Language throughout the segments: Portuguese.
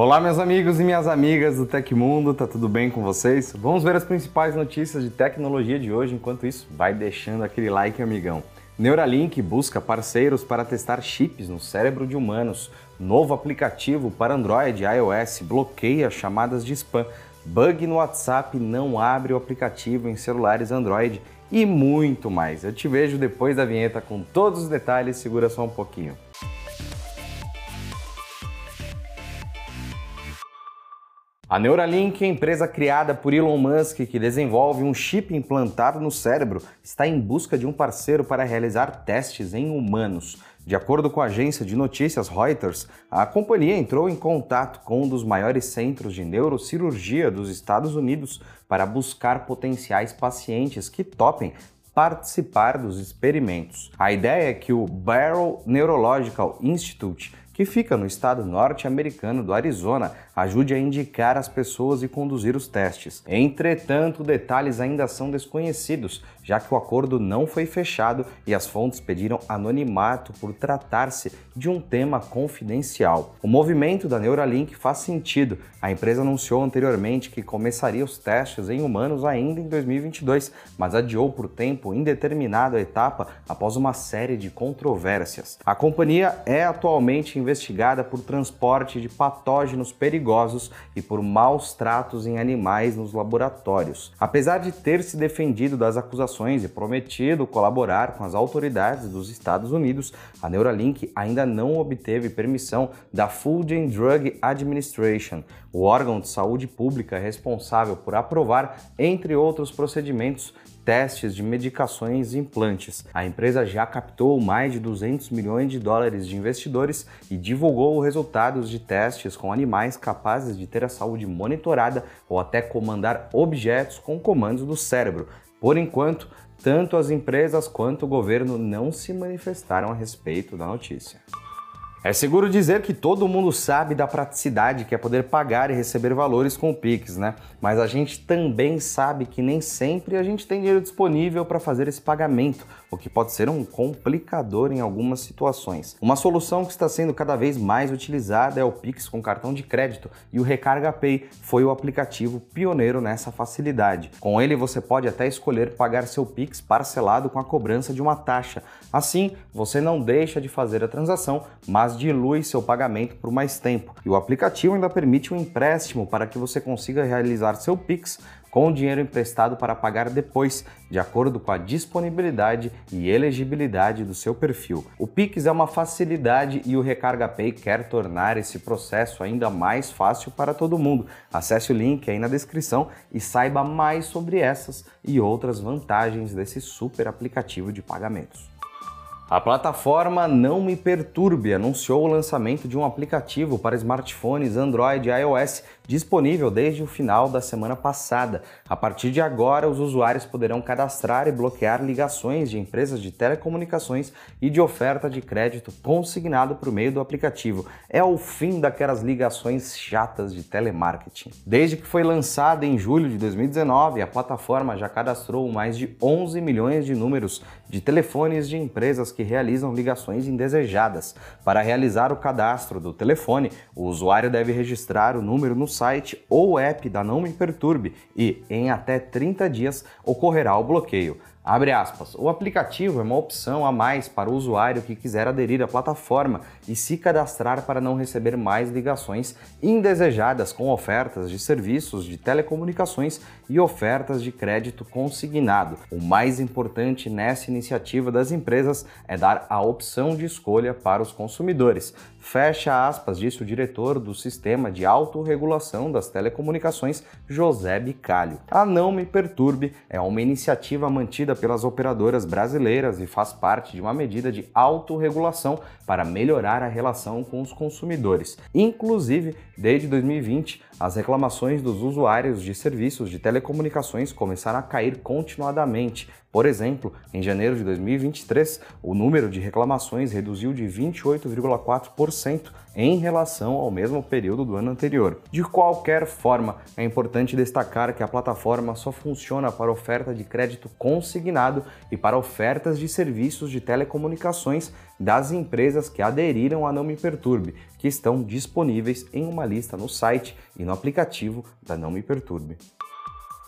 Olá, meus amigos e minhas amigas do Tecmundo, tá tudo bem com vocês? Vamos ver as principais notícias de tecnologia de hoje. Enquanto isso, vai deixando aquele like, amigão. Neuralink busca parceiros para testar chips no cérebro de humanos. Novo aplicativo para Android e iOS bloqueia chamadas de spam. Bug no WhatsApp não abre o aplicativo em celulares Android e muito mais. Eu te vejo depois da vinheta com todos os detalhes, segura só um pouquinho. A Neuralink, empresa criada por Elon Musk que desenvolve um chip implantado no cérebro, está em busca de um parceiro para realizar testes em humanos. De acordo com a agência de notícias Reuters, a companhia entrou em contato com um dos maiores centros de neurocirurgia dos Estados Unidos para buscar potenciais pacientes que topem participar dos experimentos. A ideia é que o Barrow Neurological Institute que fica no estado norte-americano do Arizona, ajude a indicar as pessoas e conduzir os testes. Entretanto, detalhes ainda são desconhecidos, já que o acordo não foi fechado e as fontes pediram anonimato por tratar-se de um tema confidencial. O movimento da Neuralink faz sentido. A empresa anunciou anteriormente que começaria os testes em humanos ainda em 2022, mas adiou por tempo indeterminado a etapa após uma série de controvérsias. A companhia é atualmente investigada por transporte de patógenos perigosos e por maus tratos em animais nos laboratórios. Apesar de ter se defendido das acusações e prometido colaborar com as autoridades dos Estados Unidos, a Neuralink ainda não obteve permissão da Food and Drug Administration, o órgão de saúde pública responsável por aprovar, entre outros procedimentos, testes de medicações e implantes. A empresa já captou mais de 200 milhões de dólares de investidores e divulgou resultados de testes com animais capazes de ter a saúde monitorada ou até comandar objetos com comandos do cérebro. Por enquanto, tanto as empresas quanto o governo não se manifestaram a respeito da notícia. É seguro dizer que todo mundo sabe da praticidade que é poder pagar e receber valores com o Pix, né? Mas a gente também sabe que nem sempre a gente tem dinheiro disponível para fazer esse pagamento, o que pode ser um complicador em algumas situações. Uma solução que está sendo cada vez mais utilizada é o Pix com cartão de crédito e o Recarga Pay foi o aplicativo pioneiro nessa facilidade. Com ele você pode até escolher pagar seu Pix parcelado com a cobrança de uma taxa. Assim, você não deixa de fazer a transação, mas mas dilui seu pagamento por mais tempo. E o aplicativo ainda permite um empréstimo para que você consiga realizar seu Pix com o dinheiro emprestado para pagar depois, de acordo com a disponibilidade e elegibilidade do seu perfil. O Pix é uma facilidade e o Recarga Pay quer tornar esse processo ainda mais fácil para todo mundo. Acesse o link aí na descrição e saiba mais sobre essas e outras vantagens desse super aplicativo de pagamentos. A plataforma Não Me Perturbe anunciou o lançamento de um aplicativo para smartphones Android e iOS disponível desde o final da semana passada. A partir de agora, os usuários poderão cadastrar e bloquear ligações de empresas de telecomunicações e de oferta de crédito consignado por meio do aplicativo. É o fim daquelas ligações chatas de telemarketing. Desde que foi lançada em julho de 2019, a plataforma já cadastrou mais de 11 milhões de números de telefones de empresas que realizam ligações indesejadas. Para realizar o cadastro do telefone, o usuário deve registrar o número no site ou app da Não Me Perturbe e, em até 30 dias, ocorrerá o bloqueio. Abre aspas. O aplicativo é uma opção a mais para o usuário que quiser aderir à plataforma e se cadastrar para não receber mais ligações indesejadas com ofertas de serviços de telecomunicações e ofertas de crédito consignado. O mais importante nessa iniciativa das empresas é dar a opção de escolha para os consumidores. Fecha aspas, disse o diretor do Sistema de Autorregulação das Telecomunicações, José Bicalho. A Não Me Perturbe é uma iniciativa mantida pelas operadoras brasileiras e faz parte de uma medida de autorregulação para melhorar a relação com os consumidores. Inclusive, desde 2020, as reclamações dos usuários de serviços de telecomunicações começaram a cair continuadamente. Por exemplo, em janeiro de 2023, o número de reclamações reduziu de 28,4% 1% em relação ao mesmo período do ano anterior. De qualquer forma, é importante destacar que a plataforma só funciona para oferta de crédito consignado e para ofertas de serviços de telecomunicações das empresas que aderiram a Não Me Perturbe, que estão disponíveis em uma lista no site e no aplicativo da Não Me Perturbe.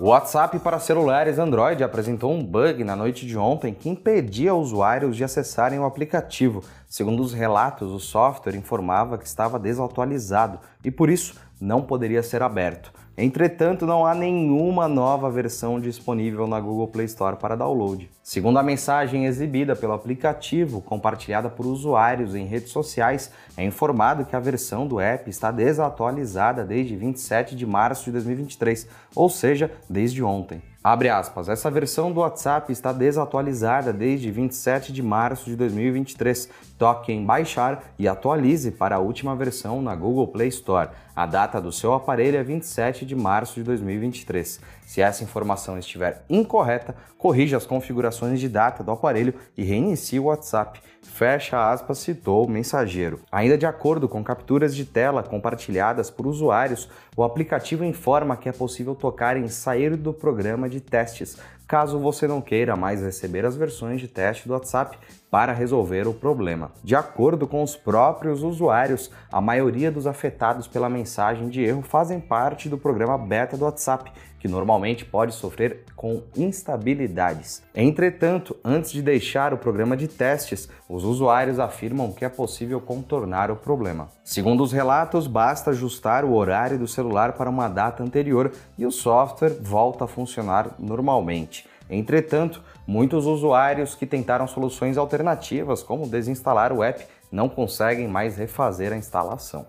O WhatsApp para celulares Android apresentou um bug na noite de ontem que impedia usuários de acessarem o aplicativo. Segundo os relatos, o software informava que estava desatualizado e por isso não poderia ser aberto. Entretanto, não há nenhuma nova versão disponível na Google Play Store para download. Segundo a mensagem exibida pelo aplicativo, compartilhada por usuários em redes sociais, é informado que a versão do app está desatualizada desde 27 de março de 2023, ou seja, desde ontem. Abre aspas, essa versão do WhatsApp está desatualizada desde 27 de março de 2023. Toque em baixar e atualize para a última versão na Google Play Store. A data do seu aparelho é 27 de março de 2023. Se essa informação estiver incorreta, corrija as configurações de data do aparelho e reinicie o WhatsApp. Fecha aspas, citou o mensageiro. Ainda de acordo com capturas de tela compartilhadas por usuários, o aplicativo informa que é possível tocar em sair do programa de testes, caso você não queira mais receber as versões de teste do WhatsApp para resolver o problema. De acordo com os próprios usuários, a maioria dos afetados pela mensagem de erro fazem parte do programa beta do WhatsApp, que normalmente pode sofrer com instabilidades. Entretanto, antes de deixar o programa de testes, os usuários afirmam que é possível contornar o problema. Segundo os relatos, basta ajustar o horário do celular para uma data anterior e o software volta a funcionar normalmente. Entretanto, muitos usuários que tentaram soluções alternativas, como desinstalar o app, não conseguem mais refazer a instalação.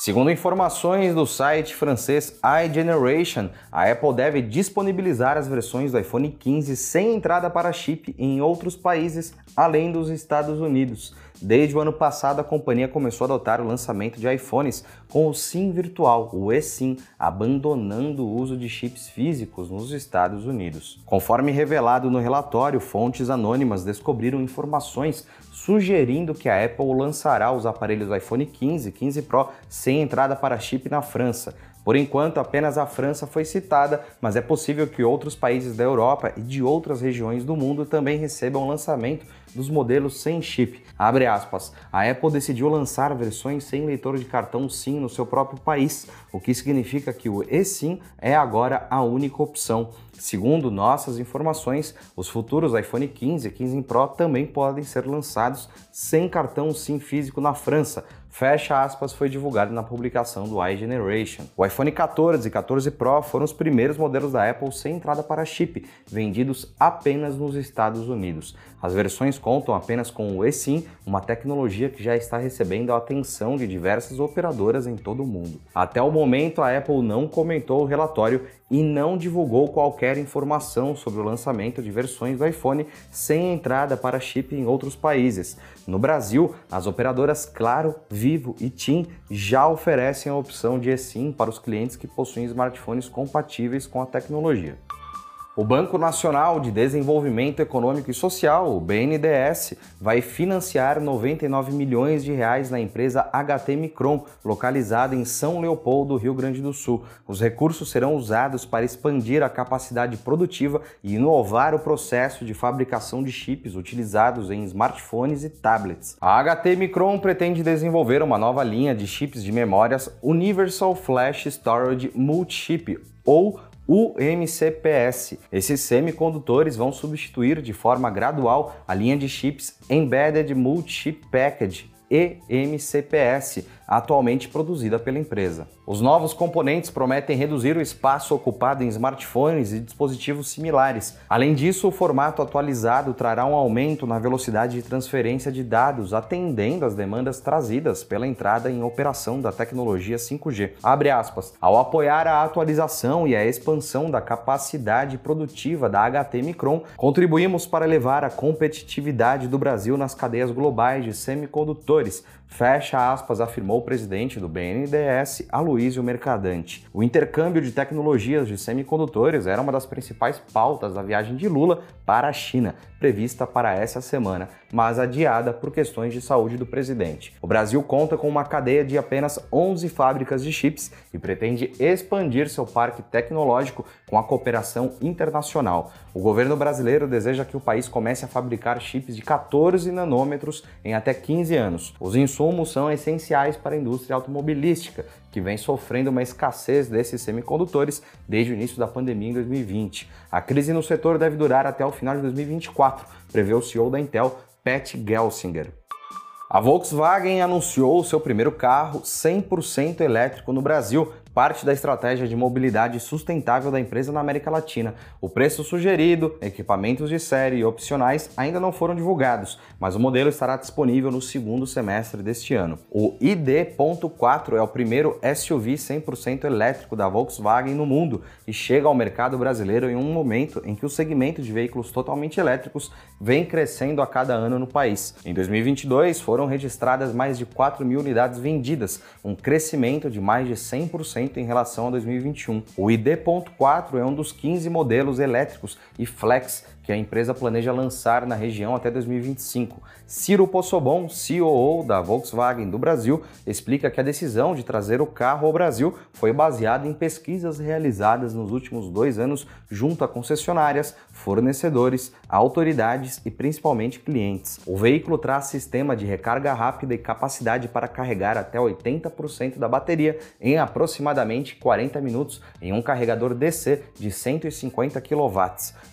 Segundo informações do site francês iGeneration, a Apple deve disponibilizar as versões do iPhone 15 sem entrada para chip em outros países além dos Estados Unidos. Desde o ano passado, a companhia começou a adotar o lançamento de iPhones com o SIM virtual, o eSIM, abandonando o uso de chips físicos nos Estados Unidos. Conforme revelado no relatório, fontes anônimas descobriram informações sugerindo que a Apple lançará os aparelhos iPhone 15 e 15 Pro sem entrada para chip na França. Por enquanto, apenas a França foi citada, mas é possível que outros países da Europa e de outras regiões do mundo também recebam lançamento dos modelos sem chip. Abre aspas. A Apple decidiu lançar versões sem leitor de cartão SIM no seu próprio país, o que significa que o eSIM é agora a única opção. Segundo nossas informações, os futuros iPhone 15 e 15 Pro também podem ser lançados sem cartão SIM físico na França, fecha aspas, foi divulgado na publicação do iGeneration. O iPhone 14 e 14 Pro foram os primeiros modelos da Apple sem entrada para chip, vendidos apenas nos Estados Unidos. As versões contam apenas com o eSIM, uma tecnologia que já está recebendo a atenção de diversas operadoras em todo o mundo. Até o momento, a Apple não comentou o relatório e não divulgou qualquer informação sobre o lançamento de versões do iPhone sem entrada para chip em outros países. No Brasil, as operadoras Claro, Vivo e TIM já oferecem a opção de eSIM para os clientes que possuem smartphones compatíveis com a tecnologia. O Banco Nacional de Desenvolvimento Econômico e Social, o BNDES, vai financiar 99 milhões de reais na empresa HT Micron, localizada em São Leopoldo, Rio Grande do Sul. Os recursos serão usados para expandir a capacidade produtiva e inovar o processo de fabricação de chips utilizados em smartphones e tablets. A HT Micron pretende desenvolver uma nova linha de chips de memórias Universal Flash Storage Multi-Chip, ou o MCPS. Esses semicondutores vão substituir de forma gradual a linha de chips Embedded Multi-Chip EMCPS, atualmente produzida pela empresa. Os novos componentes prometem reduzir o espaço ocupado em smartphones e dispositivos similares. Além disso, o formato atualizado trará um aumento na velocidade de transferência de dados, atendendo às demandas trazidas pela entrada em operação da tecnologia 5G. Abre aspas. Ao apoiar a atualização e a expansão da capacidade produtiva da HT Micron, contribuímos para elevar a competitividade do Brasil nas cadeias globais de semicondutores fecha aspas, afirmou o presidente do BNDES, Aloysio Mercadante. O intercâmbio de tecnologias de semicondutores era uma das principais pautas da viagem de Lula para a China, prevista para essa semana, mas adiada por questões de saúde do presidente. O Brasil conta com uma cadeia de apenas 11 fábricas de chips e pretende expandir seu parque tecnológico com a cooperação internacional. O governo brasileiro deseja que o país comece a fabricar chips de 14 nanômetros em até 15 anos. Os insumos são essenciais para a indústria automobilística, que vem sofrendo uma escassez desses semicondutores desde o início da pandemia em 2020. A crise no setor deve durar até o final de 2024, prevê o CEO da Intel, Pat Gelsinger. A Volkswagen anunciou o seu primeiro carro 100% elétrico no Brasil, parte da estratégia de mobilidade sustentável da empresa na América Latina. O preço sugerido, equipamentos de série e opcionais ainda não foram divulgados, mas o modelo estará disponível no segundo semestre deste ano. O ID.4 é o primeiro SUV 100% elétrico da Volkswagen no mundo e chega ao mercado brasileiro em um momento em que o segmento de veículos totalmente elétricos vem crescendo a cada ano no país. Em 2022 foram registradas mais de 4 mil unidades vendidas, um crescimento de mais de 100% em relação a 2021. O ID.4 é um dos 15 modelos elétricos e flex que a empresa planeja lançar na região até 2025. Ciro Possobon, CEO da Volkswagen do Brasil, explica que a decisão de trazer o carro ao Brasil foi baseada em pesquisas realizadas nos últimos dois anos junto a concessionárias, fornecedores, autoridades e principalmente clientes. O veículo traz sistema de recarga rápida e capacidade para carregar até 80% da bateria em aproximadamente 40 minutos em um carregador DC de 150 kW.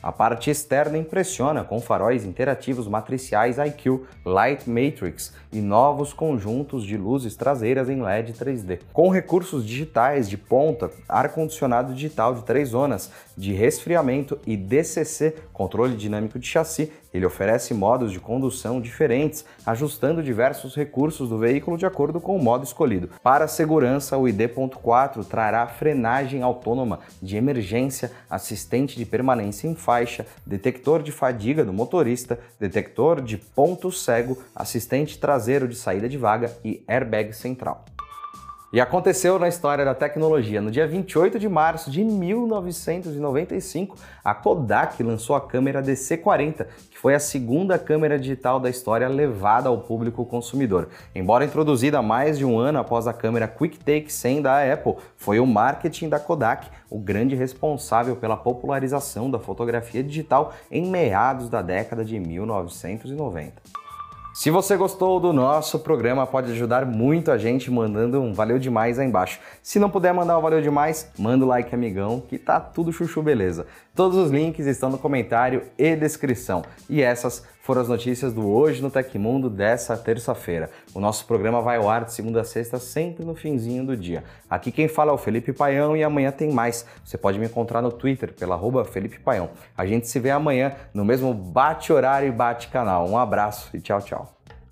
A parte externa impressiona com faróis interativos matriciais IQ, Light Matrix e novos conjuntos de luzes traseiras em LED 3D. Com recursos digitais de ponta, ar-condicionado digital de três zonas, de resfriamento e DCC, controle dinâmico de chassi, ele oferece modos de condução diferentes, ajustando diversos recursos do veículo de acordo com o modo escolhido. Para a segurança, o ID.4 trará frenagem autônoma de emergência, assistente de permanência em faixa, detector de fadiga do motorista, detector de ponto cego, assistente traseiro de saída de vaga e airbag central. E aconteceu na história da tecnologia. No dia 28 de março de 1995, a Kodak lançou a câmera DC40, que foi a segunda câmera digital da história levada ao público consumidor. Embora introduzida mais de um ano após a câmera QuickTake 100 da Apple, foi o marketing da Kodak o grande responsável pela popularização da fotografia digital em meados da década de 1990. Se você gostou do nosso programa, pode ajudar muito a gente mandando um valeu demais aí embaixo. Se não puder mandar um valeu demais, manda o like, amigão, que tá tudo chuchu beleza. Todos os links estão no comentário e descrição. E essas foram as notícias do Hoje no Tecmundo dessa terça-feira. O nosso programa vai ao ar de segunda a sexta, sempre no finzinho do dia. Aqui quem fala é o Felipe Paião e amanhã tem mais. Você pode me encontrar no Twitter pela Felipe Paião. A gente se vê amanhã no mesmo bate-horário e bate-canal. Um abraço e tchau, tchau.